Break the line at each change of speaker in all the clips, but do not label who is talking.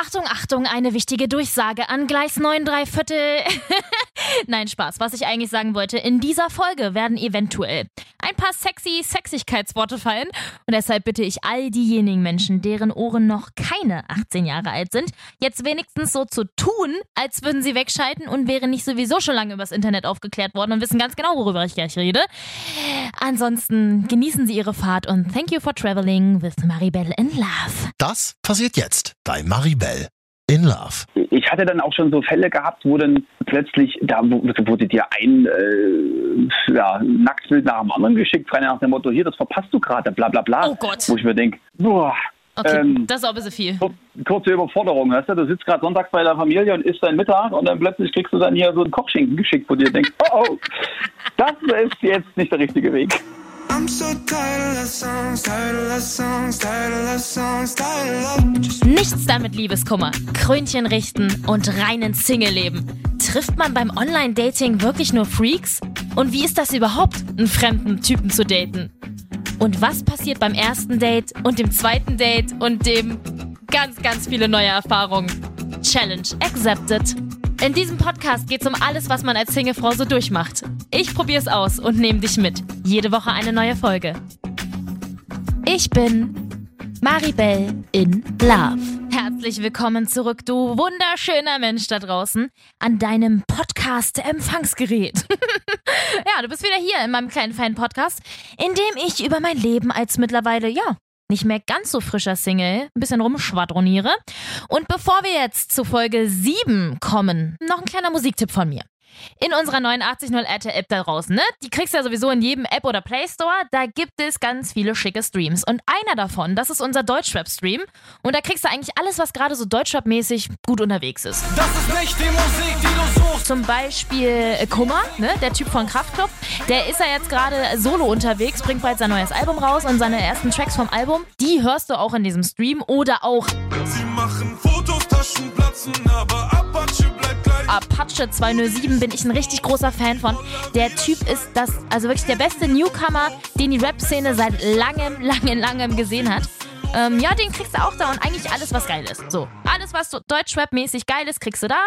Achtung, Achtung, eine wichtige Durchsage an Gleis 9 3 Viertel. Nein, Spaß. Was ich eigentlich sagen wollte, in dieser Folge werden eventuell ein paar sexy Sexigkeitsworte fallen. Und deshalb bitte ich all diejenigen Menschen, deren Ohren noch keine 18 Jahre alt sind, jetzt wenigstens so zu tun, als würden sie wegschalten und wären nicht sowieso schon lange übers Internet aufgeklärt worden und wissen ganz genau, worüber ich gleich rede. Ansonsten genießen Sie Ihre Fahrt und thank you for traveling with Maribel in Love.
Das passiert jetzt bei Maribel in Love.
Ich hatte dann auch schon so Fälle gehabt, wo dann plötzlich, da wurde dir ein äh, ja, Nacktbild nach dem anderen geschickt, frei nach dem Motto, hier, das verpasst du gerade, bla bla bla.
Oh Gott.
Wo ich mir denke, boah.
Okay,
Ähm,
das ist auch ein bisschen viel.
kur- Kurze Überforderung, weißt du? Du sitzt gerade sonntags bei der Familie und isst dein Mittag und dann plötzlich kriegst du dann hier so einen Kochschinken geschickt, wo du dir denkst, oh, oh, das ist jetzt nicht der richtige Weg.
I'm so tired of love songs, tired of love songs, tired of love songs, tired of love.
Nichts da mit Liebeskummer, Krönchen richten und reinen Single-Leben. Trifft man beim Online-Dating wirklich nur Freaks? Und wie ist das überhaupt, einen fremden Typen zu daten? Und was passiert beim ersten Date und dem zweiten Date und dem ganz, ganz viele neue Erfahrungen? Challenge accepted. In diesem Podcast geht's um alles, was man als Singlefrau so durchmacht. Ich probier's aus und nehme dich mit. Jede Woche eine neue Folge. Ich bin Maribel in Love. Herzlich willkommen zurück, du wunderschöner Mensch da draußen, an deinem Podcast-Empfangsgerät. ja, du bist wieder hier in meinem kleinen feinen Podcast, in dem ich über mein Leben als mittlerweile, ja, nicht mehr ganz so frischer Single ein bisschen rumschwadroniere. Und bevor wir jetzt zu Folge 7 kommen, noch ein kleiner Musiktipp von mir. In unserer 890 RTL App da draußen, ne? Die kriegst du ja sowieso in jedem App oder Play Store. Da gibt es ganz viele schicke Streams. Und einer davon, das ist unser Deutschrap-Stream. Und da kriegst du eigentlich alles, was gerade so Deutschrap-mäßig gut unterwegs ist.
Das ist nicht die Musik, die du suchst.
Zum Beispiel äh, Kummer, ne? der Typ von Kraftklub. Der ist ja jetzt gerade solo unterwegs, bringt bald sein neues Album raus und seine ersten Tracks vom Album, die hörst du auch in diesem Stream. Oder auch
Sie machen Fotos, Taschen platzen, aber Apache.
Apache 207 bin ich ein richtig großer Fan von. Der Typ ist das, also wirklich der beste Newcomer, den die Rap-Szene seit langem, langem, langem gesehen hat. Ähm, ja, den kriegst du auch da und eigentlich alles, was geil ist. So, alles, was so Deutschrap-mäßig geil ist, kriegst du da.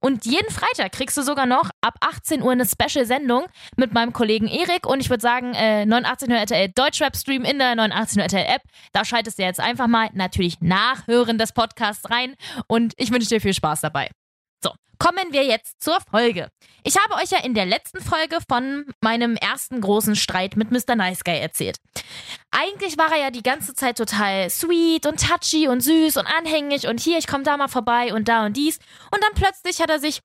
Und jeden Freitag kriegst du sogar noch ab 18 Uhr eine Special-Sendung mit meinem Kollegen Erik und ich würde sagen, äh, 89 RTL Deutschrap-Stream in der 89 RTL App. Da schaltest du jetzt einfach mal natürlich nachhören des Podcasts rein und ich wünsche dir viel Spaß dabei. So, kommen wir jetzt zur Folge. Ich habe euch ja in der letzten Folge von meinem ersten großen Streit mit Mr. Nice Guy erzählt. Eigentlich war er ja die ganze Zeit total sweet und touchy und süß und anhängig und hier, ich komme da mal vorbei und da und dies. Und dann plötzlich hat er sich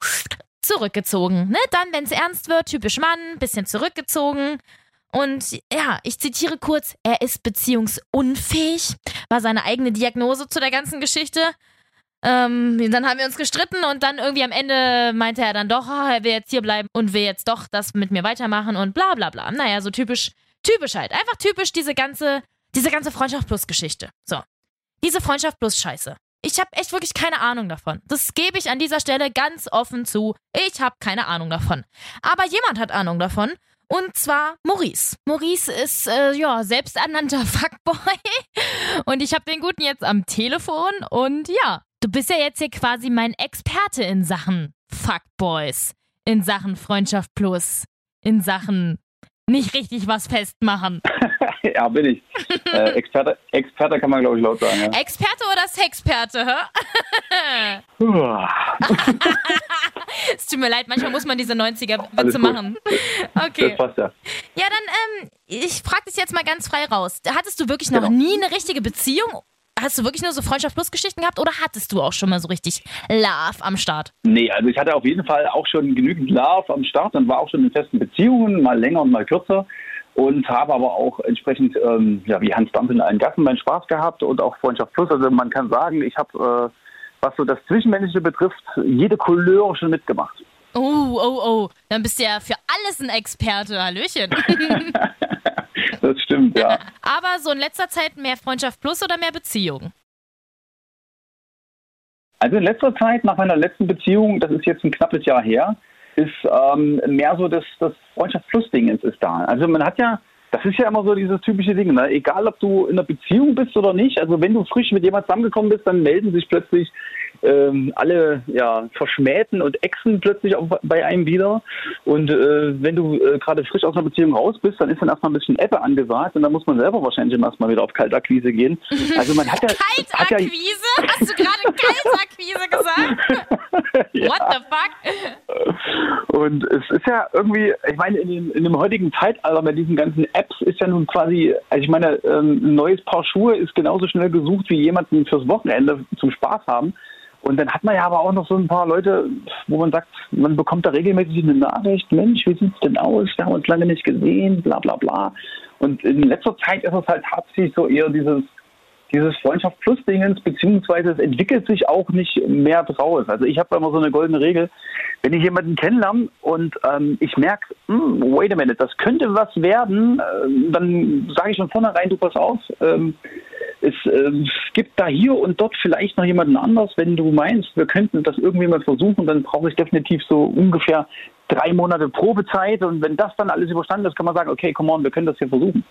zurückgezogen. Ne? Dann, wenn es ernst wird, typisch Mann, bisschen zurückgezogen. Und ja, ich zitiere kurz, er ist beziehungsunfähig, war seine eigene Diagnose zu der ganzen Geschichte. Ähm, dann haben wir uns gestritten und dann irgendwie am Ende meinte er dann doch, ah, er will jetzt hier bleiben und will jetzt doch das mit mir weitermachen und bla bla bla. Naja, so typisch, typisch halt. Einfach typisch diese ganze, diese ganze Freundschaft plus Geschichte. So. Diese Freundschaft plus Scheiße. Ich habe echt wirklich keine Ahnung davon. Das gebe ich an dieser Stelle ganz offen zu. Ich habe keine Ahnung davon. Aber jemand hat Ahnung davon. Und zwar Maurice. Maurice ist, äh, ja, selbsternannter Fuckboy. Und ich habe den Guten jetzt am Telefon. Und ja, du bist ja jetzt hier quasi mein Experte in Sachen Fuckboys. In Sachen Freundschaft Plus. In Sachen nicht richtig was festmachen.
ja, bin ich. Äh, Experte, Experte kann man, glaube ich, laut sagen. Ja.
Experte oder Sexperte, es tut mir leid, manchmal muss man diese 90er-Witze
Alles gut.
machen.
Das
Okay.
passt ja.
Ja, dann, ähm, ich frage dich jetzt mal ganz frei raus. Hattest du wirklich noch
Genau.
nie eine richtige Beziehung? Hast du wirklich nur so Freundschaft plus Geschichten gehabt oder hattest du auch schon mal so richtig Love am Start?
Nee, also ich hatte auf jeden Fall auch schon genügend Love am Start und war auch schon in festen Beziehungen, mal länger und mal kürzer. Und habe aber auch entsprechend, ähm, ja, wie Hans Dampf in allen Gassen, meinen Spaß gehabt und auch Freundschaft Plus. Also man kann sagen, ich habe, äh, was so das Zwischenmenschliche betrifft, jede Couleur schon mitgemacht.
Oh, oh, oh. Dann bist du ja für alles ein Experte. Hallöchen.
Das stimmt, ja.
Aber so in letzter Zeit mehr Freundschaft plus oder mehr Beziehung?
Also in letzter Zeit, nach meiner letzten Beziehung, das ist jetzt ein knappes Jahr her, ist ähm, mehr so das, das Freundschaft-Plus-Ding ist da. Also man hat ja, das ist ja immer so dieses typische Ding, ne? egal ob du in einer Beziehung bist oder nicht, also wenn du frisch mit jemandem zusammengekommen bist, dann melden sich plötzlich ähm, alle ja, verschmähten und exen plötzlich auch bei einem wieder. Und äh, wenn du äh, gerade frisch aus einer Beziehung raus bist, dann ist dann erstmal ein bisschen Ebbe angesagt und dann muss man selber wahrscheinlich erstmal wieder auf Kaltakquise gehen. Also man hat ja. hat ja
Kaltakquise? Hast du gerade Kaltakquise gesagt?
Ja.
What the fuck?
Und es ist ja irgendwie, ich meine, in dem, in dem heutigen Zeitalter mit diesen ganzen Apps ist ja nun quasi, also ich meine, ähm, ein neues Paar Schuhe ist genauso schnell gesucht wie jemanden fürs Wochenende zum Spaß haben. Und dann hat man ja aber auch noch so ein paar Leute, wo man sagt, man bekommt da regelmäßig eine Nachricht, Mensch, wie sieht's denn aus? Wir haben uns lange nicht gesehen, bla bla bla. Und in letzter Zeit ist es halt tatsächlich so eher dieses, dieses Freundschaft plus Dingens, beziehungsweise es entwickelt sich auch nicht mehr draus. Also ich habe immer so eine goldene Regel, wenn ich jemanden kennenlerne und ähm, ich merke, hm, wait a minute, das könnte was werden, äh, dann sage ich von vornherein, du pass auf, ähm, es äh, gibt da hier und dort vielleicht noch jemanden anders. Wenn du meinst, wir könnten das irgendwie mal versuchen, dann brauche ich definitiv so ungefähr drei Monate Probezeit. Und wenn das dann alles überstanden ist, kann man sagen, okay, come on, wir können das hier versuchen.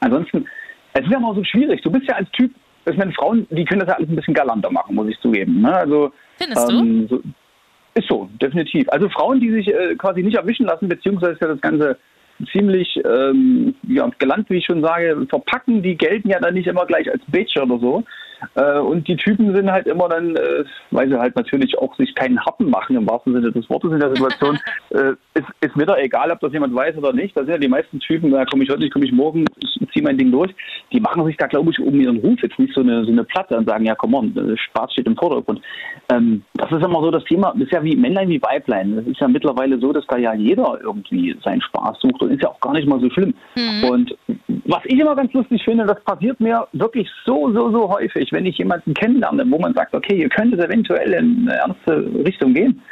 Ansonsten, es ist ja immer so schwierig. Du bist ja als Typ, ich meine, Frauen, die können das ja alles ein bisschen galanter machen, muss ich zugeben. Ne? Also,
Findest
ähm, so, ist so, definitiv. Also Frauen, die sich äh, quasi nicht erwischen lassen, beziehungsweise das Ganze ziemlich ähm, ja, galant, wie ich schon sage, verpacken, die gelten ja dann nicht immer gleich als Bitch oder so. Äh, und die Typen sind halt immer dann, äh, weil sie halt natürlich auch sich keinen Happen machen, im wahrsten Sinne des Wortes in der Situation, äh, ist, ist mir da egal, ob das jemand weiß oder nicht. Da sind ja die meisten Typen, da komme ich heute nicht, komme ich morgen, ich ziehe mein Ding durch. Die machen sich da, glaube ich, um ihren Ruf jetzt nicht so eine, so eine Platte und sagen, ja, komm on, äh, Spaß steht im Vordergrund. Ähm, das ist immer so das Thema, das ist ja wie Männlein wie Weiblein. Das ist ja mittlerweile so, dass da ja jeder irgendwie seinen Spaß sucht und ist ja auch gar nicht mal so schlimm. Und was ich immer ganz lustig finde, das passiert mir wirklich so, so, so häufig, wenn ich jemanden kennenlerne, wo man sagt, okay, ihr könntet eventuell in eine ernste Richtung gehen,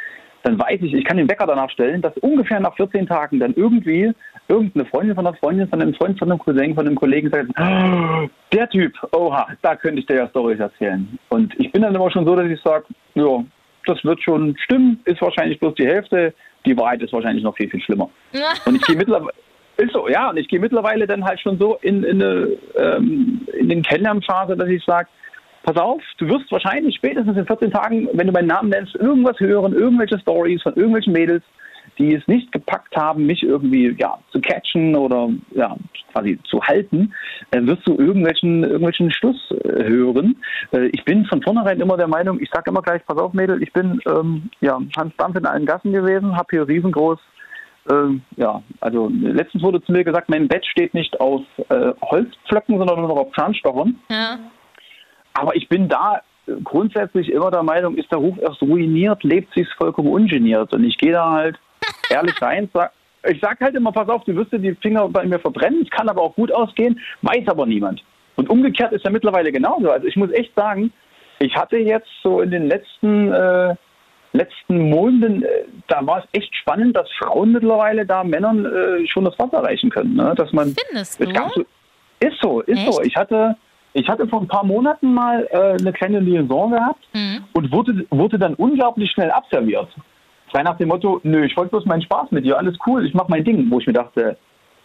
dann weiß ich, ich kann den Wecker danach stellen, dass ungefähr nach 14 Tagen dann irgendwie irgendeine Freundin von einer Freundin, von einem Freund, von einem Cousin, von einem Kollegen sagt, "Ah, der Typ, oha, da könnte ich dir ja Storys erzählen. Und ich bin dann immer schon so, dass ich sage, ja, das wird schon stimmen, ist wahrscheinlich bloß die Hälfte, die Wahrheit ist wahrscheinlich noch viel, viel schlimmer. Und ich gehe mittlerweile, ist so, ja, und ich gehe mittlerweile dann halt schon so in, in, eine, ähm, in den Kennenlernphase, dass ich sage, pass auf, du wirst wahrscheinlich spätestens in 14 Tagen, wenn du meinen Namen nennst, irgendwas hören, irgendwelche Stories von irgendwelchen Mädels, die es nicht gepackt haben, mich irgendwie ja, zu catchen oder ja, quasi zu halten, äh, wirst du irgendwelchen, irgendwelchen Schluss äh, hören. Äh, ich bin von vornherein immer der Meinung, ich sage immer gleich, pass auf Mädel, ich bin ähm, ja, Hans Dampf in allen Gassen gewesen, habe hier riesengroß ähm, ja, also letztens wurde zu mir gesagt, mein Bett steht nicht auf äh, Holzpflöcken, sondern nur noch auf Zahnstochern.
Ja.
Aber ich bin da grundsätzlich immer der Meinung, ist der Ruf erst ruiniert, lebt sich's vollkommen ungeniert. Und ich gehe da halt ehrlich rein, sag, ich sag halt immer, pass auf, du wirst dir die Finger bei mir verbrennen, es kann aber auch gut ausgehen, weiß aber niemand. Und umgekehrt ist ja mittlerweile genauso. Also ich muss echt sagen, ich hatte jetzt so in den letzten äh, letzten Monaten, äh, da war es echt spannend, dass Frauen mittlerweile da Männern äh, schon das Wasser reichen können. Ne? Dass man,
Findest
es
du?
so, ist so, ist so.
Echt?
Ich hatte, ich hatte vor ein paar Monaten mal äh, eine kleine Liaison gehabt
Mhm.
und wurde, wurde dann unglaublich schnell abserviert. Frei nach dem Motto, nö, ich wollte bloß meinen Spaß mit dir, alles cool, ich mach mein Ding. Wo ich mir dachte,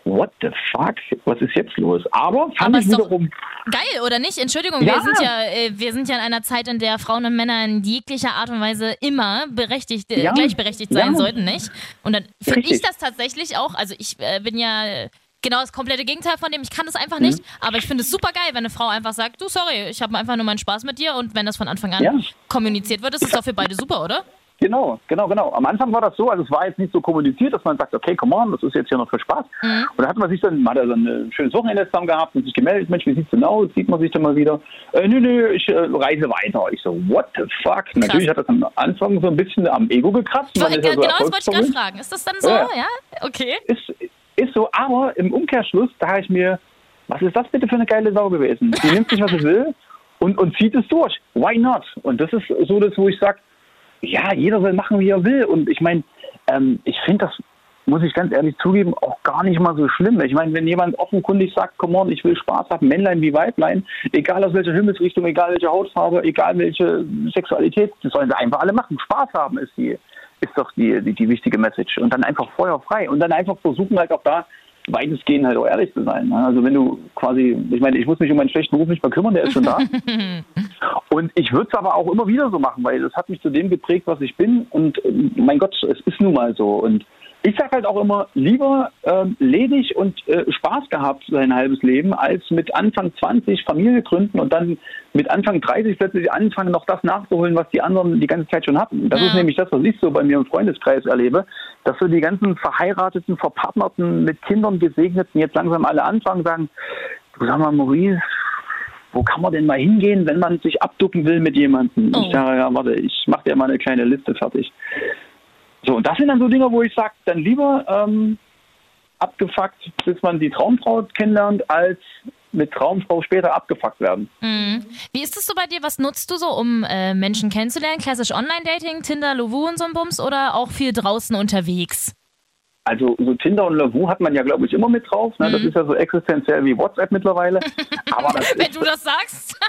what the fuck, was ist jetzt los? Aber fand
Aber
ich wiederum,
Geil, oder nicht? Entschuldigung,
Ja.
wir sind ja, äh, wir sind ja in einer Zeit, in der Frauen und Männer in jeglicher Art und Weise immer berechtigt, äh,
Ja.
gleichberechtigt sein
Ja.
sollten, nicht? Und dann finde ich das tatsächlich auch, also ich äh, bin ja äh, genau das komplette Gegenteil von dem, ich kann das einfach
Mhm.
nicht, aber ich finde es super geil, wenn eine Frau einfach sagt, du sorry, ich habe einfach nur meinen Spaß mit dir und wenn das von Anfang an
Ja.
kommuniziert wird, ist es doch für beide super, oder?
Genau, genau, genau. Am Anfang war das so, also es war jetzt nicht so kommuniziert, dass man sagt, okay, come on, das ist jetzt hier noch für Spaß. Und da hat man sich dann, man hat er dann ein schönes Wochenende zusammen gehabt und sich gemeldet, Mensch, wie sieht's denn aus? Sieht man sich dann mal wieder? Äh, nö, nö, ich äh, reise weiter. Ich so, what the fuck? Natürlich hat das am Anfang so ein bisschen am Ego gekratzt. Ist ja so
genau das wollte ich gerade fragen. Ist das dann so?
Ja.
Ja? Okay.
Ist, ist so, aber im Umkehrschluss, da habe ich mir, was ist das bitte für eine geile Sau gewesen? Die nimmt sich, was sie will und, und zieht es durch. Why not? Und das ist so das, wo ich sage, ja, jeder soll machen, wie er will. Und ich meine, ähm, ich finde das, muss ich ganz ehrlich zugeben, auch gar nicht mal so schlimm. Ich meine, wenn jemand offenkundig sagt, come on, ich will Spaß haben, Männlein wie Weiblein, egal aus welcher Himmelsrichtung, egal welche Hautfarbe, egal welche Sexualität, das sollen sie einfach alle machen. Spaß haben ist die, ist doch die, die, die wichtige Message. Und dann einfach feuerfrei. Und dann einfach versuchen halt auch da weitestgehend halt auch ehrlich zu sein. ne? Also wenn du quasi, ich meine, ich muss mich um meinen schlechten Ruf nicht mehr kümmern, der ist schon da. Und ich würde es aber auch immer wieder so machen, weil das hat mich zu dem geprägt, was ich bin. Und äh, mein Gott, es ist nun mal so. Und ich sage halt auch immer, lieber ähm, ledig und äh, Spaß gehabt sein halbes Leben, als mit Anfang 20 Familie gründen und dann mit Anfang 30 plötzlich anfangen, noch das nachzuholen, was die anderen die ganze Zeit schon hatten. Das
Ja.
ist nämlich das, was ich so bei mir im Freundeskreis erlebe, dass so die ganzen verheirateten, verpartnerten, mit Kindern gesegneten jetzt langsam alle anfangen, sagen, du sag mal, Maurice, wo kann man denn mal hingehen, wenn man sich abducken will mit jemandem?
Oh.
Ich sage, ja, warte, ich mache dir mal eine kleine Liste fertig. So, und das sind dann so Dinge, wo ich sage, dann lieber ähm, abgefuckt, bis man die Traumfrau kennenlernt, als mit Traumfrau später abgefuckt werden.
Mhm. Wie ist es so bei dir? Was nutzt du so, um äh, Menschen kennenzulernen? Klassisch Online-Dating, Tinder, Lovoo und so ein Bums oder auch viel draußen unterwegs?
Also so Tinder und Lavu hat man ja, glaube ich, immer mit drauf. Ne? Das ist ja so existenziell wie WhatsApp mittlerweile. Aber
Wenn du das sagst.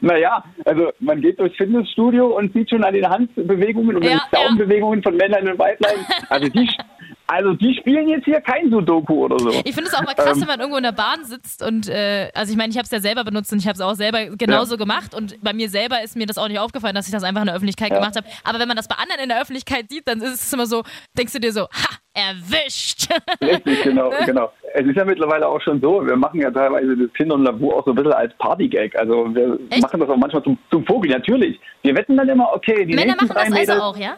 naja, also man geht durchs Fitnessstudio und sieht schon an den Handbewegungen und
Ja,
den
ja.
Daumenbewegungen von Männlein und Weiblein. Also die, also die spielen jetzt hier kein Sudoku oder so.
Ich finde es auch mal krass,
Ähm.
wenn man irgendwo in der Bahn sitzt und, äh, also ich meine, ich habe es ja selber benutzt und ich habe es auch selber genauso gemacht und bei mir selber ist mir das auch nicht aufgefallen, dass ich das einfach in der Öffentlichkeit
Ja.
gemacht habe. Aber wenn man das bei anderen in der Öffentlichkeit sieht, dann ist es immer so, denkst du dir so, ha, erwischt.
Richtig, genau, genau. Es ist ja mittlerweile auch schon so, wir machen ja teilweise das Tinder und Lavu auch so ein bisschen als Partygag. Also wir
Echt?
machen das auch manchmal zum, zum Vogel, natürlich. Wir wetten dann immer, okay, die
Männer machen das also auch, ja?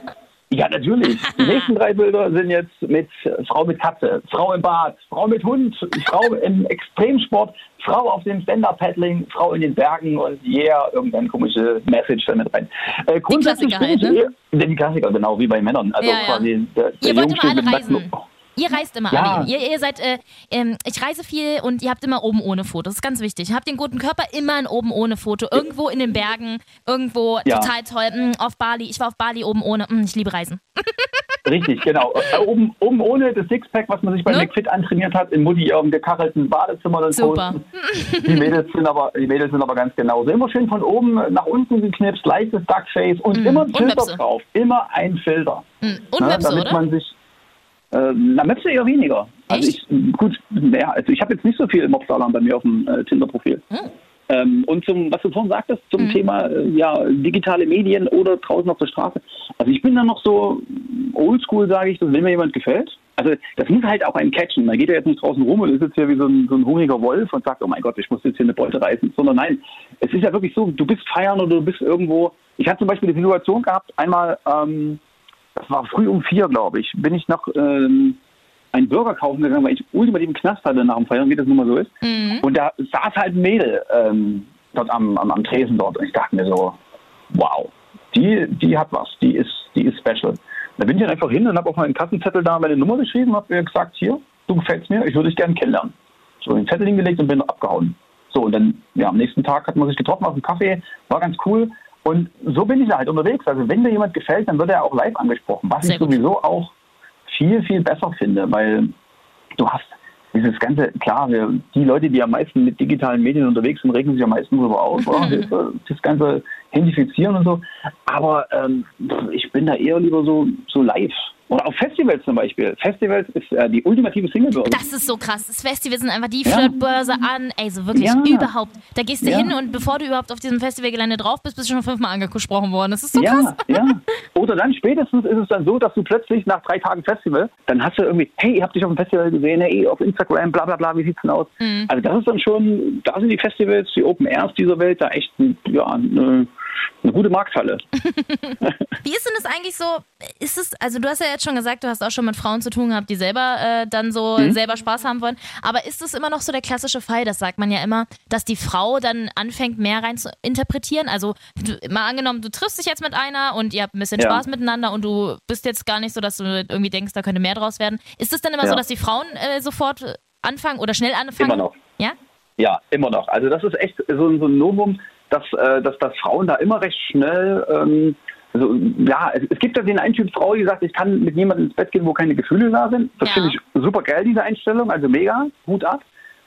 Ja, natürlich. Die nächsten drei Bilder sind jetzt mit Frau mit Katze, Frau im Bad, Frau mit Hund, Frau im Extremsport, Frau auf dem Stand-Up-Paddling, Frau in den Bergen und yeah, irgendeine komische Message da mit rein. Äh, grundsätzlich
Klassiker
bin ich
halt, ne?
die Klassiker, genau, wie bei Männern. Also
Ja, ja.
quasi der, der
Ihr wollt immer alle
steht mit nackten-
reisen. Ihr reist immer
Ja.
alle. Ihr, ihr seid, äh, ähm, ich reise viel und ihr habt immer oben ohne Foto. Das ist ganz wichtig. Habt den guten Körper immer ein oben ohne Foto. Irgendwo in den Bergen, irgendwo
Ja.
total toll. Mm, auf Bali. Ich war auf Bali oben ohne. Mm, ich liebe Reisen.
Richtig, genau. Äh, oben, oben ohne das Sixpack, was man sich bei
Ne?
McFit antrainiert hat, in Mutti ihrem gekachelten Badezimmer dann
Super.
posten. Die Mädels sind aber, die Mädels sind aber ganz genauso. Immer schön von oben nach unten geknipst, leichtes Duckface und
Mhm.
immer ein
Und
Filter drauf. Immer ein Filter.
Mm, Und
ne,
Möpse,
damit
oder?
man sich na, Möpse eher weniger. Also
Echt?
ich, gut, ja, also ich habe jetzt nicht so viel Mopsalarm bei mir auf dem äh, Tinder-Profil.
Hm.
Ähm, und zum, was du vorhin sagtest, zum
Mhm.
Thema äh, ja, digitale Medien oder draußen auf der Straße. Also ich bin da noch so oldschool, sage ich, dass wenn mir jemand gefällt, also das muss halt auch einen catchen. Man geht ja jetzt nicht draußen rum und ist jetzt hier wie so ein, so ein hungriger Wolf und sagt, oh mein Gott, ich muss jetzt hier eine Beute reißen. Sondern nein, es ist ja wirklich so, du bist feiern oder du bist irgendwo. Ich hatte zum Beispiel die Situation gehabt, einmal, ähm, das war früh um vier, glaube ich, bin ich noch ähm, einen Burger kaufen gegangen, weil ich ultimativ einen Knast hatte nach dem Feiern, wie das nun mal so ist.
Mhm.
Und da saß halt ein Mädel ähm, dort am, am, am Tresen dort. Und ich dachte mir so, wow, die, die hat was, die ist, die ist special. Da bin ich dann einfach hin und habe auf meinen Kassenzettel da meine Nummer geschrieben, habe mir gesagt, hier, du gefällst mir, ich würde dich gerne kennenlernen. So den Zettel hingelegt und bin abgehauen. So, und dann, ja, am nächsten Tag hat man sich getroffen auf dem Kaffee, war ganz cool. Und so bin ich da halt unterwegs. Also wenn mir jemand gefällt, dann wird er auch live angesprochen, was
Sehr
ich
gut.
sowieso auch viel, viel besser finde, weil du hast dieses ganze, klar, wir, die Leute, die am meisten mit digitalen Medien unterwegs sind, regen sich am meisten darüber auf, oder? Das, das ganze Handifizieren und so. Aber ähm, ich bin da eher lieber so, so live. Oder auf Festivals zum Beispiel. Festivals ist äh, die ultimative Singlebörse.
Das ist so krass. Das Festival sind einfach die
Ja.
Flirtbörse an. Ey, so wirklich
Ja.
überhaupt. Da gehst du
Ja.
hin und bevor du überhaupt auf diesem Festivalgelände drauf bist, bist du schon fünfmal angesprochen worden. Das ist so krass.
ja. Oder dann spätestens ist es dann so, dass du plötzlich nach drei Tagen Festival, dann hast du irgendwie, hey, ich hab dich auf dem Festival gesehen, hey, auf Instagram, bla bla bla, wie sieht's denn aus?
Mhm.
Also das ist dann schon, da sind die Festivals, die Open Airs dieser Welt da echt ja, eine, eine gute Markthalle.
Wie ist denn das eigentlich so? Ist es, also du hast ja jetzt schon gesagt, du hast auch schon mit Frauen zu tun gehabt, die selber äh, dann so
Mhm.
selber Spaß haben wollen. Aber ist es immer noch so der klassische Fall, das sagt man ja immer, dass die Frau dann anfängt, mehr rein zu interpretieren? Also du, mal angenommen, du triffst dich jetzt mit einer und ihr habt ein bisschen
Ja.
Spaß miteinander und du bist jetzt gar nicht so, dass du irgendwie denkst, da könnte mehr draus werden. Ist es dann immer so,
Ja.
dass die Frauen äh, sofort anfangen oder schnell anfangen?
Immer noch.
Ja?
Ja, immer noch. Also das ist echt so, ein- so ein Novum, dass, äh, dass, dass Frauen da immer recht schnell, ähm, also ja, es, es gibt ja den einen Typ Frau, die sagt, ich kann mit jemandem ins Bett gehen, wo keine Gefühle da sind. Das
Ja.
finde ich super geil, diese Einstellung, also mega, Hut ab.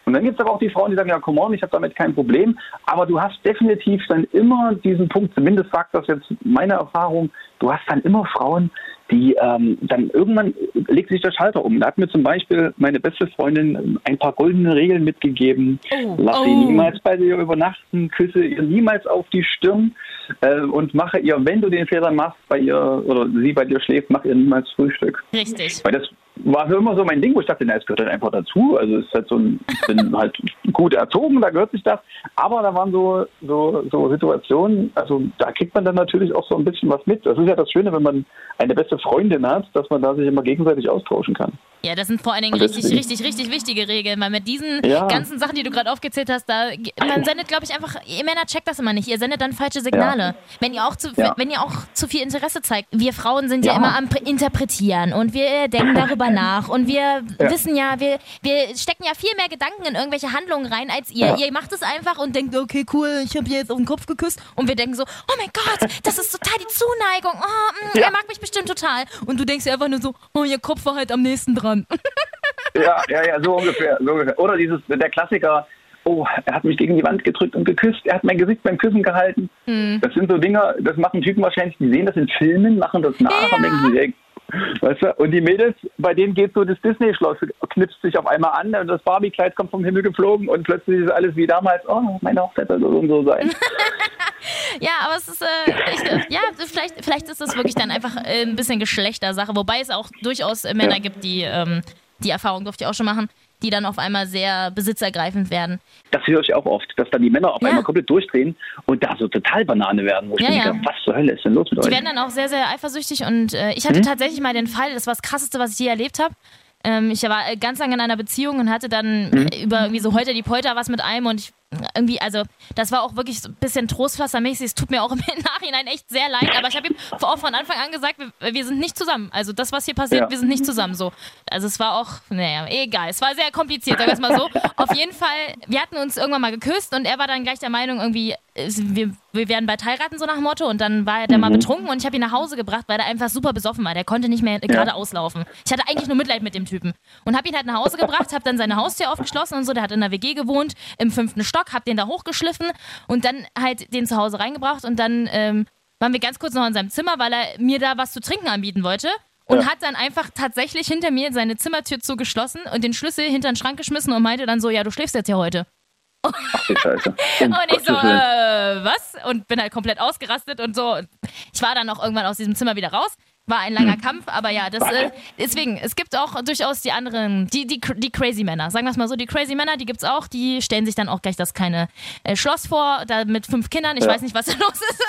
Und dann gibt es aber auch die Frauen, die sagen, ja, come on, ich habe damit kein Problem. Aber du hast definitiv dann immer diesen Punkt, zumindest sagt das jetzt meine Erfahrung, du hast dann immer Frauen, die ähm, dann irgendwann legt sich der Schalter um. Da hat mir zum Beispiel meine beste Freundin ein paar goldene Regeln mitgegeben.
Oh.
Lass sie
Oh.
niemals bei dir übernachten, küsse ihr niemals auf die Stirn äh, und mache ihr, wenn du den Fehler machst, bei ihr oder sie bei dir schläft, mach ihr niemals Frühstück.
Richtig.
Weil das war immer so mein Ding, wo ich dachte, na, es gehört halt einfach dazu. Also es ist halt so ein, ich bin halt gut erzogen, da gehört sich das. Aber da waren so, so, so Situationen, also da kriegt man dann natürlich auch so ein bisschen was mit. Das ist ja das Schöne, wenn man eine beste Freundin hat, dass man da sich immer gegenseitig austauschen kann.
Ja, das sind vor allen Dingen richtig, richtig, richtig wichtige Regeln, weil mit diesen
Ja.
ganzen Sachen, die du gerade aufgezählt hast, da man sendet, glaube ich, einfach, ihr Männer checkt das immer nicht. Ihr sendet dann falsche Signale. Wenn ihr auch zu,
Ja.
wenn ihr auch zu viel Interesse zeigt. Wir Frauen sind ja,
Ja.
immer am interpretieren und wir denken darüber nach und wir
Ja.
wissen ja, wir, wir stecken ja viel mehr Gedanken in irgendwelche Handlungen rein als ihr.
Ja.
Ihr macht es einfach und denkt, okay, cool, ich habe ihr jetzt auf den Kopf geküsst und wir denken so, oh mein Gott, das ist total die Zuneigung. Oh, mh,
Ja.
Er mag mich bestimmt total. Und du denkst dir einfach nur so, oh, ihr Kopf war halt am nächsten dran.
Ja, ja, ja, so ungefähr, so ungefähr. Oder dieses, der Klassiker, oh, er hat mich gegen die Wand gedrückt und geküsst, er hat mein Gesicht beim Küssen gehalten. Das sind so Dinge, das machen Typen wahrscheinlich, die sehen das in Filmen, machen das nach und denken sich, ey, weißt du, und die Mädels, bei denen geht so das Disney-Schloss, knipst sich auf einmal an und das Barbie-Kleid kommt vom Himmel geflogen und plötzlich ist alles wie damals, oh, meine Hochzeit soll so und so sein.
Ja, aber es ist, äh, ich, äh, ja, vielleicht, vielleicht ist das wirklich dann einfach äh, ein bisschen Geschlechtersache, wobei es auch durchaus äh, Männer
Ja.
gibt, die, ähm, die Erfahrung durfte ich auch schon machen, die dann auf einmal sehr besitzergreifend werden.
Das höre ich auch oft, dass dann die Männer auf
Ja.
einmal komplett durchdrehen und da so total Banane werden, wo ich
Ja,
denke,
ja.
was zur Hölle ist denn los mit
Die
euch?
werden dann auch sehr, sehr eifersüchtig und äh, ich hatte tatsächlich mal den Fall, das war das Krasseste, was ich je erlebt habe. Ähm, ich war ganz lange in einer Beziehung und hatte dann äh, über irgendwie so heute die Polter was mit einem und ich irgendwie, also das war auch wirklich so ein bisschen trostpflastermäßig. Es tut mir auch im Nachhinein echt sehr leid, aber ich habe ihm auch von Anfang an gesagt, wir, wir sind nicht zusammen. Also das, was hier passiert,
Ja.
wir sind nicht zusammen. So, also es war auch, naja, egal. Es war sehr kompliziert, sagen wir es mal so. Auf jeden Fall, wir hatten uns irgendwann mal geküsst und er war dann gleich der Meinung, irgendwie, wir, wir werden bald heiraten, so nach dem Motto. Und dann war er dann mal betrunken und ich habe ihn nach Hause gebracht, weil er einfach super besoffen war. Der konnte nicht mehr äh, gerade auslaufen. Ich hatte eigentlich nur Mitleid mit dem Typen. Und habe ihn halt nach Hause gebracht, habe dann seine Haustür aufgeschlossen und so. Der hat in der WG gewohnt, im fünften Stock, habe den da hochgeschliffen und dann halt den zu Hause reingebracht und dann ähm, waren wir ganz kurz noch in seinem Zimmer, weil er mir da was zu trinken anbieten wollte. Und hat dann einfach tatsächlich hinter mir seine Zimmertür zugeschlossen und den Schlüssel hinter den Schrank geschmissen und meinte dann so, ja, du schläfst jetzt hier heute.
Ach, Scheiße. Um
Und ich so, äh, was? Und bin halt komplett ausgerastet und so. Ich war dann auch irgendwann aus diesem Zimmer wieder raus. War ein langer Kampf, aber ja, das, äh, deswegen, es gibt auch durchaus die anderen, die, die, die crazy Männer. Sagen wir es mal so, die crazy Männer, die gibt's auch, die stellen sich dann auch gleich das kleine äh, Schloss vor, da mit fünf Kindern. Ich
Ja.
weiß nicht, was da los ist.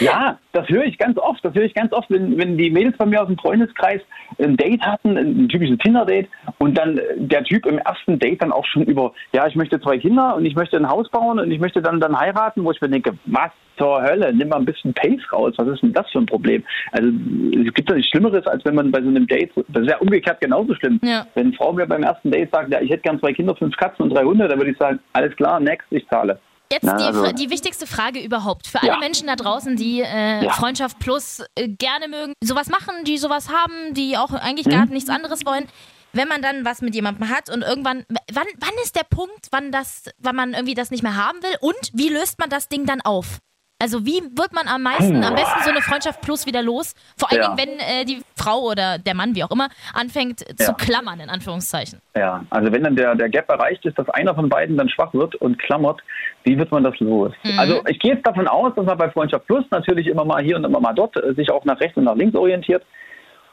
Ja, das höre ich ganz oft. Das höre ich ganz oft, wenn, wenn die Mädels bei mir aus dem Freundeskreis ein Date hatten, ein typisches Tinder-Date, und dann äh, der Typ im ersten Date dann auch schon über, ja, ich möchte zwei Kinder und ich möchte ein Haus bauen und ich möchte dann, dann heiraten, wo ich mir denke, was zur Hölle, nimm mal ein bisschen Pace raus, was ist denn das für ein Problem? Also es gibt doch nichts Schlimmeres, als wenn man bei so einem Date, das ist ja umgekehrt genauso schlimm,
Ja.
wenn eine Frau mir beim ersten Date sagt, ja, ich hätte gern zwei Kinder, fünf Katzen und drei Hunde, dann würde ich sagen, alles klar, next, ich zahle.
Jetzt
Na,
die,
also-
die wichtigste Frage überhaupt für alle
Ja.
Menschen da draußen, die äh,
Ja.
Freundschaft Plus äh, gerne mögen, sowas machen, die sowas haben, die auch eigentlich
Mhm.
gar nichts anderes wollen. Wenn man dann was mit jemandem hat und irgendwann, wann, wann ist der Punkt, wann das, wann man irgendwie das nicht mehr haben will und wie löst man das Ding dann auf? Also wie wird man am meisten, am besten so eine Freundschaft Plus wieder los? Vor allen
Ja.
Dingen, wenn äh, die Frau oder der Mann, wie auch immer, anfängt zu
Ja.
klammern, in Anführungszeichen.
Ja, also wenn dann der, der Gap erreicht ist, dass einer von beiden dann schwach wird und klammert, wie wird man das los? Also ich gehe jetzt davon aus, dass man bei Freundschaft Plus natürlich immer mal hier und immer mal dort äh, sich auch nach rechts und nach links orientiert.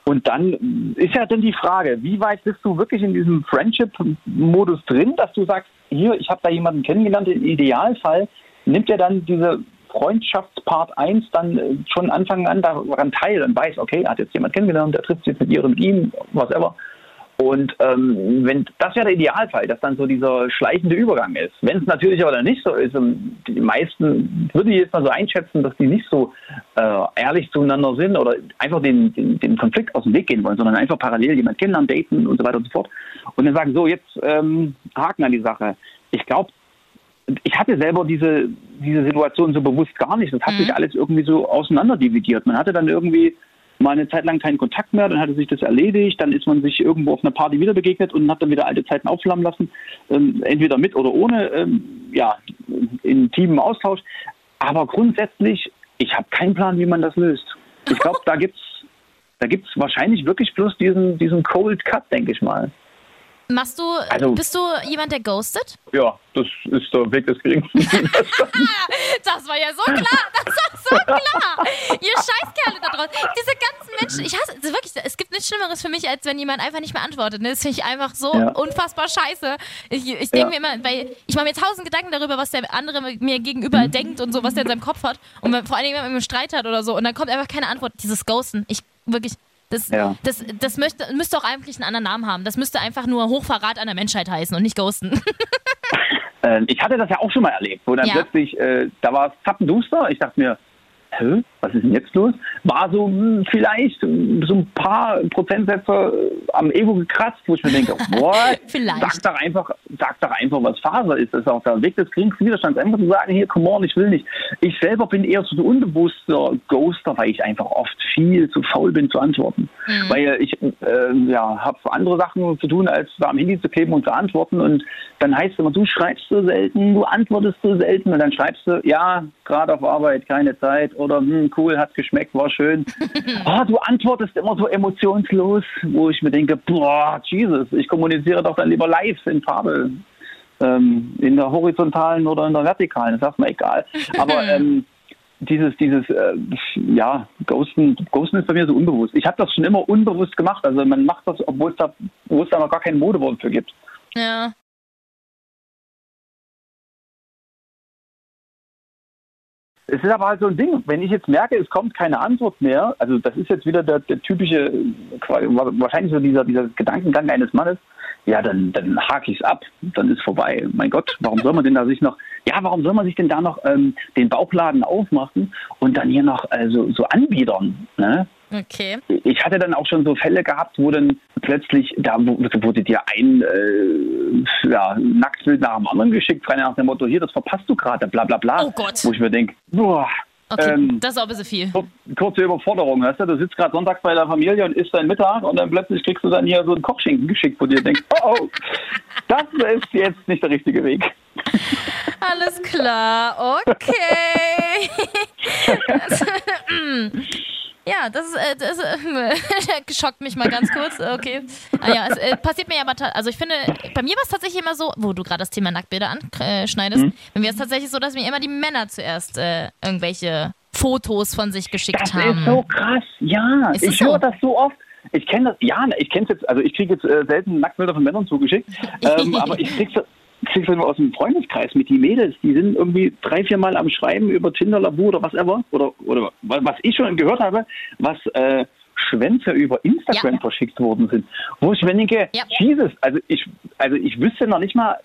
Und dann ist ja dann die Frage, wie weit bist du wirklich in diesem Friendship-Modus drin, dass du sagst, hier, ich habe da jemanden kennengelernt, im Idealfall nimmt er dann diese Freundschaftspart 1 dann äh, schon Anfang an daran teil und weiß, okay, hat jetzt jemand kennengelernt, der trifft sich mit ihr oder mit ihm, whatever. Und ähm, wenn das wäre der Idealfall, dass dann so dieser schleichende Übergang ist. Wenn es natürlich aber dann nicht so ist, die meisten würde ich jetzt mal so einschätzen, dass die nicht so äh, ehrlich zueinander sind oder einfach den, den, den Konflikt aus dem Weg gehen wollen, sondern einfach parallel jemand kennenlernen, daten und so weiter und so fort. Und dann sagen, so, jetzt ähm, Haken an die Sache. Ich glaube, ich hatte selber diese, diese Situation so bewusst gar nicht. Das hat sich alles irgendwie so auseinanderdividiert. Man hatte dann irgendwie mal eine Zeit lang keinen Kontakt mehr, dann hatte sich das erledigt, dann ist man sich irgendwo auf einer Party wieder begegnet und hat dann wieder alte Zeiten aufflammen lassen, ähm, entweder mit oder ohne, ähm, ja, in intimen Austausch. Aber grundsätzlich, ich habe keinen Plan, wie man das löst. Ich glaube, da gibt's Da gibt es wahrscheinlich wirklich bloß diesen, diesen Cold Cut, denke ich mal.
Machst du,
Also-
bist du jemand, der ghostet?
Ja, das ist der Weg des geringsten.
Das war ja so klar, das war so klar. Ihr Scheißkerle da draußen. Diese ganzen Menschen, ich hasse, also wirklich, es gibt nichts Schlimmeres für mich, als wenn jemand einfach nicht mehr antwortet. ne? Das finde ich einfach so
Ja.
unfassbar scheiße. Ich, ich denke
Ja.
mir immer, weil ich mache mir tausend Gedanken darüber, was der andere mir gegenüber denkt und so, was der in seinem Kopf hat. Und wenn, vor allen Dingen, wenn man einen Streit hat oder so. Und dann kommt einfach keine Antwort. Dieses Ghosten. Ich wirklich. Das,
Ja.
das, das möchte, müsste auch eigentlich einen anderen Namen haben. Das müsste einfach nur Hochverrat an der Menschheit heißen und nicht Ghosten.
Ähm, ich hatte das ja auch schon mal erlebt, wo dann
Ja.
plötzlich, äh, da war es zappenduster. Ich dachte mir, hä, was ist denn jetzt los? War so hm, vielleicht hm, so ein paar Prozentsätze äh, am Ego gekratzt, wo ich mir denke, what?
Vielleicht.
Sag doch einfach, sag doch einfach, was Phase ist. Das ist auch der Weg des geringsten Widerstands. Einfach zu sagen, hier, come on, ich will nicht. Ich selber bin eher so ein unbewusster Ghoster, weil ich einfach oft viel zu faul bin zu antworten.
Mhm.
Weil ich äh, ja, habe andere Sachen zu tun, als da am Handy zu kleben und zu antworten. Und dann heißt es immer, du schreibst so selten, du antwortest so selten. Und dann schreibst du, ja, gerade auf Arbeit, keine Zeit. Oder, hm, cool, hat geschmeckt, war schön. oh, du antwortest immer so emotionslos, wo ich mir denke, boah, Jesus, ich kommuniziere doch dann lieber live in Farbe. Ähm, in der horizontalen oder in der vertikalen, das ist mir egal. Aber ähm, dieses, dieses, äh, ja, Ghosten, Ghosten ist bei mir so unbewusst. Ich habe das schon immer unbewusst gemacht. Also man macht das, obwohl es da, wo es da noch gar kein Modewort für gibt.
ja.
Es ist aber halt so ein Ding, wenn ich jetzt merke, es kommt keine Antwort mehr, also das ist jetzt wieder der, der typische, wahrscheinlich so dieser, dieser Gedankengang eines Mannes, ja, dann, dann hake ich es ab, dann ist vorbei. Mein Gott, warum soll man denn da sich noch, ja, warum soll man sich denn da noch ähm, den Bauchladen aufmachen und dann hier noch äh, so, so anbiedern, ne?
Okay.
ich hatte dann auch schon so Fälle gehabt, wo dann plötzlich, da wu- wurde dir ein äh, ja, Nacktbild nach dem anderen geschickt, frei nach dem Motto, hier, das verpasst du gerade, bla bla bla.
Oh Gott.
Wo ich mir denke, boah,
Okay,
ähm,
das ist auch ein bisschen viel.
kur- kurze Überforderung, weißt du, du sitzt gerade sonntags bei der Familie und isst deinen Mittag und dann plötzlich kriegst du dann hier so einen Kochschinken geschickt, wo du dir denkst, oh, oh, das ist jetzt nicht der richtige Weg.
Alles klar, okay. ja, das, ist, äh, das äh, schockt mich mal ganz kurz. Okay. Ah, ja, es äh, passiert mir aber, ta- also ich finde, bei mir war es tatsächlich immer so, wo du gerade das Thema Nacktbilder anschneidest,
Mhm.
bei mir ist es tatsächlich so, dass mir immer die Männer zuerst äh, irgendwelche Fotos von sich geschickt
Das
haben.
ist so krass, ja.
Ist es
ich
so?
höre das so oft. Ich kenne das, ja, ich kenne es jetzt, also ich kriege jetzt äh, selten Nacktbilder von Männern zugeschickt, ähm, aber ich krieg's krieg's immer aus dem Freundeskreis mit die Mädels, die sind irgendwie drei, vier Mal am Schreiben über Tinder, Labu oder was ever, oder, oder wa- was ich schon gehört habe, was äh, Schwänze über Instagram
Ja.
verschickt worden sind. Wo ich mir denke,
Ja.
Jesus, also ich, also ich wüsste noch nicht mal,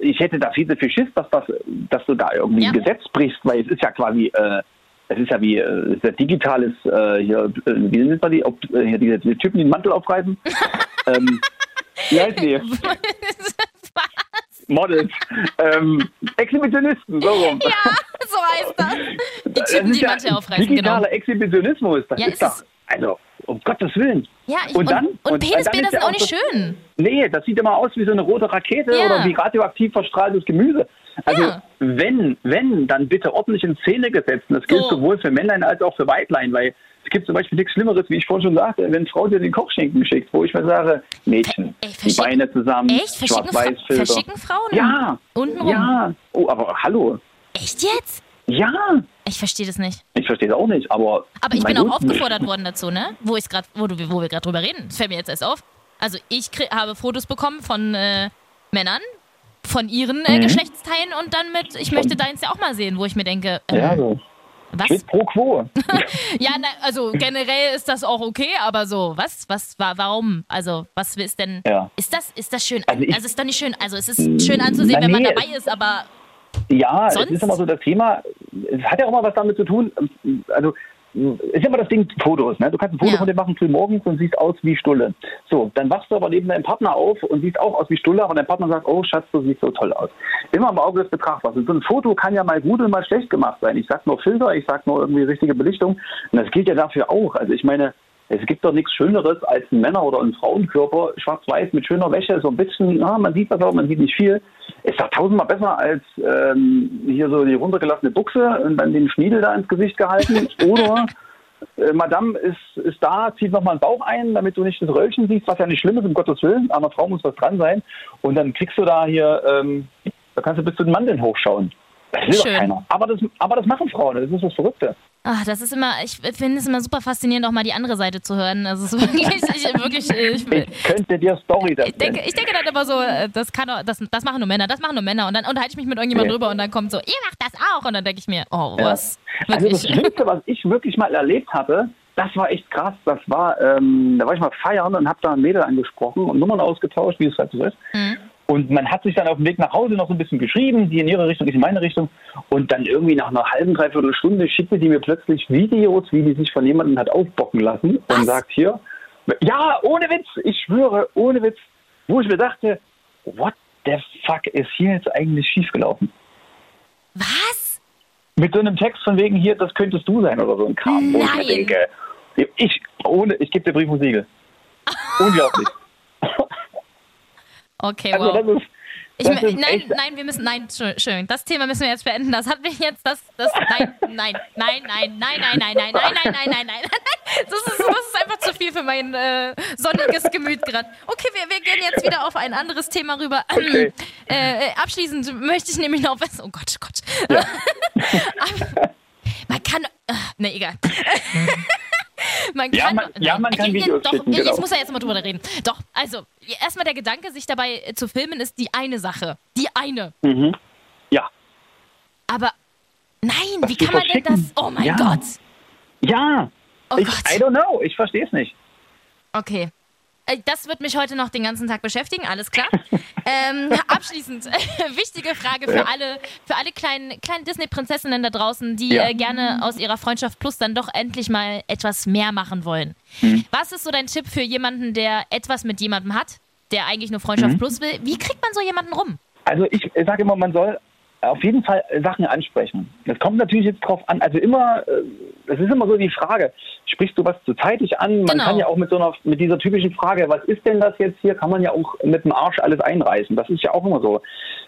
ich hätte da viel zu viel Schiss, dass, das, dass du da irgendwie
Ja.
ein Gesetz brichst, weil es ist ja quasi, äh, es ist ja wie äh, es ist ja digitales, äh, hier, äh, wie nennt man die, ob, äh, hier diese, diese Typen, die den Mantel aufreißen. ähm, wie heißen die? Models. Ähm, Exhibitionisten, so rum.
ja, so heißt das. Die
Das
Typen,
ist
die
ja
manche aufreißen, genau.
digitaler Exhibitionismus. Das
Ja,
ist
ist
doch, also, um Gottes Willen.
Ja, ich,
Und
und,
dann-
und,
und-
Penisbilder
dann ist
sind auch nicht
das-
schön.
Nee, das sieht immer aus wie so eine rote Rakete
Ja.
oder wie radioaktiv verstrahltes Gemüse. Also
Ja.
wenn, wenn, dann bitte ordentlich in Szene gesetzt. Und das gilt
So.
sowohl für Männlein als auch für Weiblein, weil es gibt zum Beispiel nichts Schlimmeres, wie ich vorhin schon sagte, wenn Frau dir den Kochschinken schickt, wo ich mir sage, Mädchen,
Ey,
die Beine zusammen,
Echt? Verschicken, Fra
Schwarz-Weiß-Filter.
verschicken Frauen?
Ja,
Untenrum?
ja. Oh, aber hallo.
Echt jetzt?
Ja,
Ich verstehe das nicht.
ich verstehe es auch nicht, aber...
Aber ich bin auch
Gott,
aufgefordert worden dazu, ne? Wo, ich's grad, wo, du, wo wir gerade drüber reden. Das fällt mir jetzt erst auf. Also ich krie- habe Fotos bekommen von äh, Männern, von ihren äh,
Mhm.
Geschlechtsteilen und dann mit, ich möchte deins ja auch mal sehen, wo ich mir denke, ähm,
Ja, so.
Was?
Quid pro quo.
Ja, na, also generell ist das auch okay, aber so, was, was, wa- warum? Also, was ist denn,
Ja.
ist das, ist das schön?
Also
Also,
ich-
ist doch nicht schön, also es ist schön anzusehen,
Na,
wenn man
nee,
dabei ist, aber
Ja,
Sonst?
es ist immer so das Thema, es hat ja auch mal was damit zu tun, also ist immer das Ding Fotos, ne? Du kannst ein Foto
Ja.
von dir machen früh morgens und siehst aus wie Stulle. So, dann wachst du aber neben deinem Partner auf und siehst auch aus wie Stulle, aber dein Partner sagt, oh Schatz, du siehst so toll aus. Immer im Auge des Betrachters. Und so ein Foto kann ja mal gut und mal schlecht gemacht sein. Ich sag nur Filter, ich sag nur irgendwie richtige Belichtung. Und das gilt ja dafür auch. Also ich meine, es gibt doch nichts Schöneres als ein Männer- oder ein Frauenkörper, schwarz-weiß mit schöner Wäsche, so ein bisschen, ja, man sieht was, aber man sieht nicht viel. Ist doch tausendmal besser als ähm, hier so die runtergelassene Buchse und dann den Schniedel da ins Gesicht gehalten. Oder äh, Madame ist, ist da, zieht nochmal den Bauch ein, damit du nicht das Röllchen siehst, was ja nicht schlimm ist, um Gottes Willen. An einer Frau muss was dran sein. Und dann kriegst du da hier, ähm, da kannst du bis zu den Mandeln hochschauen. Das will
Schön.
doch keiner. Aber das, aber das machen Frauen, das ist das Verrückte.
Ach, das ist immer, ich finde es immer super faszinierend, auch mal die andere Seite zu hören. Also es ist wirklich, ich, wirklich, ich,
Ich könnte dir Story
ich denke, ich denke dann immer so, äh, das kann das, das machen nur Männer, das machen nur Männer. Und dann unterhalte ich mich mit irgendjemandem
Nee.
drüber und dann kommt so, ihr macht das auch. Und dann denke ich mir, oh,
Ja.
was?
Also das
Wirklich.
Schlimmste, was ich wirklich mal erlebt hatte, das war echt krass. Das war, ähm, da war ich mal feiern und habe da ein Mädel angesprochen und Nummern ausgetauscht, wie es halt so ist.
Mhm.
Und man hat sich dann auf dem Weg nach Hause noch so ein bisschen geschrieben, die in ihre Richtung, ich in meine Richtung. Und dann irgendwie nach einer halben, dreiviertel Stunde schickte die mir plötzlich Videos, wie die sich von jemandem hat aufbocken lassen
Was?
und sagt hier, ja, ohne Witz, ich schwöre, ohne Witz, wo ich mir dachte, what the fuck ist hier jetzt eigentlich schiefgelaufen?
Was?
Mit so einem Text von wegen hier, das könntest du sein oder so ein Kram. Wo ich mir
Nein.
denke, ich, ohne, ich gebe dir Brief und Siegel. Unglaublich.
Okay,
Also
wow.
das ist,
Ich,
das ist
nein, nein, wir müssen, nein, schön. Das Thema müssen wir jetzt beenden. Das hat mich jetzt, das, das, nein, nein, nein, nein, nein, nein, nein, nein, nein, nein, nein, nein, nein. Das ist, das ist einfach zu viel für mein äh, sonniges Gemüt gerade. Okay, wir, wir gehen jetzt wieder auf ein anderes Thema rüber.
Okay.
Äh, äh, abschließend möchte ich nämlich noch was. Oh Gott, oh Gott. man kann. Äh, ne, egal. Man
Ja,
kann.
man- ja, man kann Videos
Doch,
schicken,
ich,
genau.
muss ja jetzt mal drüber reden. Doch, also, erstmal der Gedanke, sich dabei äh, zu filmen, ist die eine Sache. Die eine.
mhm. Ja,
Aber nein,
Was
wie kann man denn das? Oh mein
Ja.
Gott.
ja.
Oh
ich,
Gott.
I don't know, ich verstehe es nicht.
Okay. Äh, Das wird mich heute noch den ganzen Tag beschäftigen, alles klar. ähm, abschließend, wichtige Frage für
Ja.
alle, für alle kleinen, kleinen Disney-Prinzessinnen da draußen, die
Ja.
äh, gerne aus ihrer Freundschaft Plus dann doch endlich mal etwas mehr machen wollen.
Mhm.
Was ist so dein Tipp für jemanden, der etwas mit jemandem hat, der eigentlich nur Freundschaft
Mhm.
Plus will? Wie kriegt man so jemanden rum?
Also ich sage immer, man soll auf jeden Fall Sachen ansprechen. Das kommt natürlich jetzt drauf an. Also immer, äh, es ist immer so die Frage, sprichst du was zu zeitig an? Man
Genau.
kann ja auch mit so einer, mit dieser typischen Frage, was ist denn das jetzt hier, kann man ja auch mit dem Arsch alles einreißen. Das ist ja auch immer so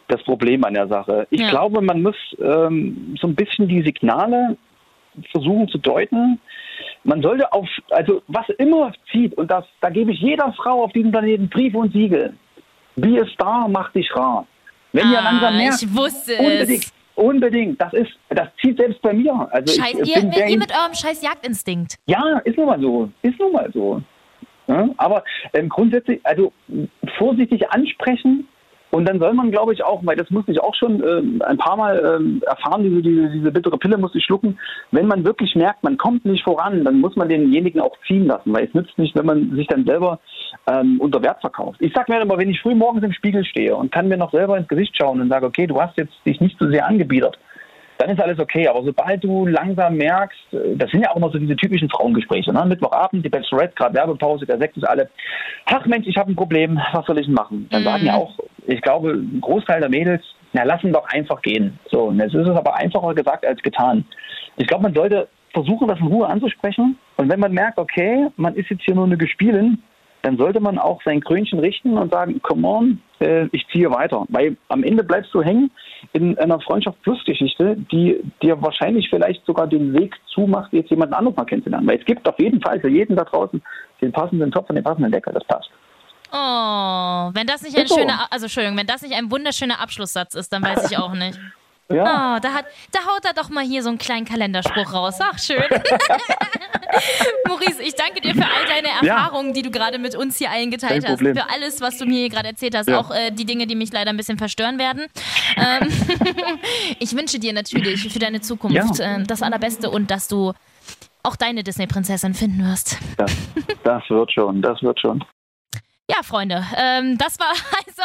das Problem an der Sache. Ich
Ja.
glaube, man muss ähm, so ein bisschen die Signale versuchen zu deuten. Man sollte auf, also was immer zieht, und das, da gebe ich jeder Frau auf diesem Planeten Brief und Siegel. Be a star, mach dich rar. Wenn ihr langsam merkt,
Ah, ich wusste
unbedingt,
es.
unbedingt, das ist, das zieht selbst bei mir. Also
Scheiß,
ich,
ihr,
bin der,
ihr mit eurem scheiß Jagdinstinkt.
ja, ist nun mal so, ist nun mal so. Ja, aber ähm, grundsätzlich, also vorsichtig ansprechen und dann soll man, glaube ich, auch, weil das musste ich auch schon ähm, ein paar Mal ähm, erfahren, diese, diese, diese bittere Pille musste ich schlucken. Wenn man wirklich merkt, man kommt nicht voran, dann muss man denjenigen auch ziehen lassen, weil es nützt nicht, wenn man sich dann selber ähm, unter Wert verkauft. Ich sage mir immer, wenn ich früh morgens im Spiegel stehe und kann mir noch selber ins Gesicht schauen und sage, okay, du hast jetzt dich nicht so sehr angebiedert, dann ist alles okay. Aber sobald du langsam merkst, äh, das sind ja auch immer so diese typischen Frauengespräche, ne? Mittwochabend, die Bachelorette, gerade Werbepause, der Sekt ist alle, ach Mensch, ich habe ein Problem, was soll ich denn machen? Dann
Mhm.
sagen ja auch, ich glaube, ein Großteil der Mädels, na lassen doch einfach gehen. So, und jetzt ist es aber einfacher gesagt als getan. Ich glaube, man sollte versuchen, das in Ruhe anzusprechen. Und wenn man merkt, okay, man ist jetzt hier nur eine Gespielin, dann sollte man auch sein Krönchen richten und sagen, come on, äh, ich ziehe weiter. Weil am Ende bleibst du hängen in einer Freundschaft-Plus-Geschichte, die dir wahrscheinlich vielleicht sogar den Weg zumacht, jetzt jemanden anderes mal kennenzulernen. Weil es gibt auf jeden Fall für jeden da draußen den passenden Topf und den passenden Deckel, das passt.
Oh, wenn das nicht ein
so.
schöner, also Entschuldigung, wenn das nicht ein wunderschöner Abschlusssatz ist, dann weiß ich auch nicht.
Ja,
Oh, da, hat, da haut er doch mal hier so einen kleinen Kalenderspruch raus. Ach, schön. Maurice, ich danke dir für all deine
Ja.
Erfahrungen, die du gerade mit uns hier allen geteilt hast. Für alles, was du mir hier gerade erzählt hast.
Ja.
Auch äh, die Dinge, die mich leider ein bisschen verstören werden. Ähm, ich wünsche dir natürlich für deine Zukunft
Ja.
äh, das Allerbeste und dass du auch deine Disney-Prinzessin finden wirst.
das, das wird schon, das wird schon.
Ja, Freunde, ähm, das war also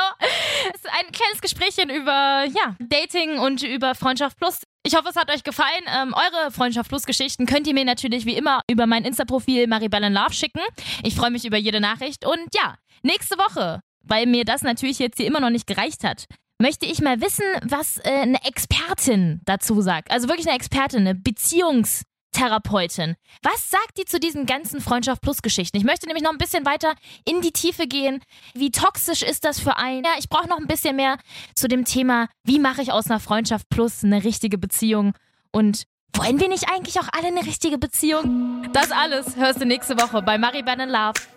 ein kleines Gesprächchen über ja, Dating und über Freundschaft Plus. Ich hoffe, es hat euch gefallen. Ähm, eure Freundschaft Plus Geschichten könnt ihr mir natürlich wie immer über mein Insta-Profil Maribel Love schicken. Ich freue mich über jede Nachricht. Und ja, nächste Woche, weil mir das natürlich jetzt hier immer noch nicht gereicht hat, möchte ich mal wissen, was äh, eine Expertin dazu sagt. Also wirklich eine Expertin, eine Beziehungstherapeutin. Was sagt die zu diesen ganzen Freundschaft Plus Geschichten? Ich möchte nämlich noch ein bisschen weiter in die Tiefe gehen. Wie toxisch ist das für einen? Ja, ich brauche noch ein bisschen mehr zu dem Thema, wie mache ich aus einer Freundschaft Plus eine richtige Beziehung? Und wollen wir nicht eigentlich auch alle eine richtige Beziehung? Das alles hörst du nächste Woche bei Maribel in Love.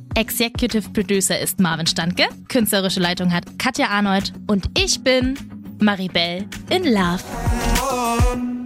Executive Producer ist Marvin Standke, künstlerische Leitung hat Katja Arnold und ich bin Maribel in Love.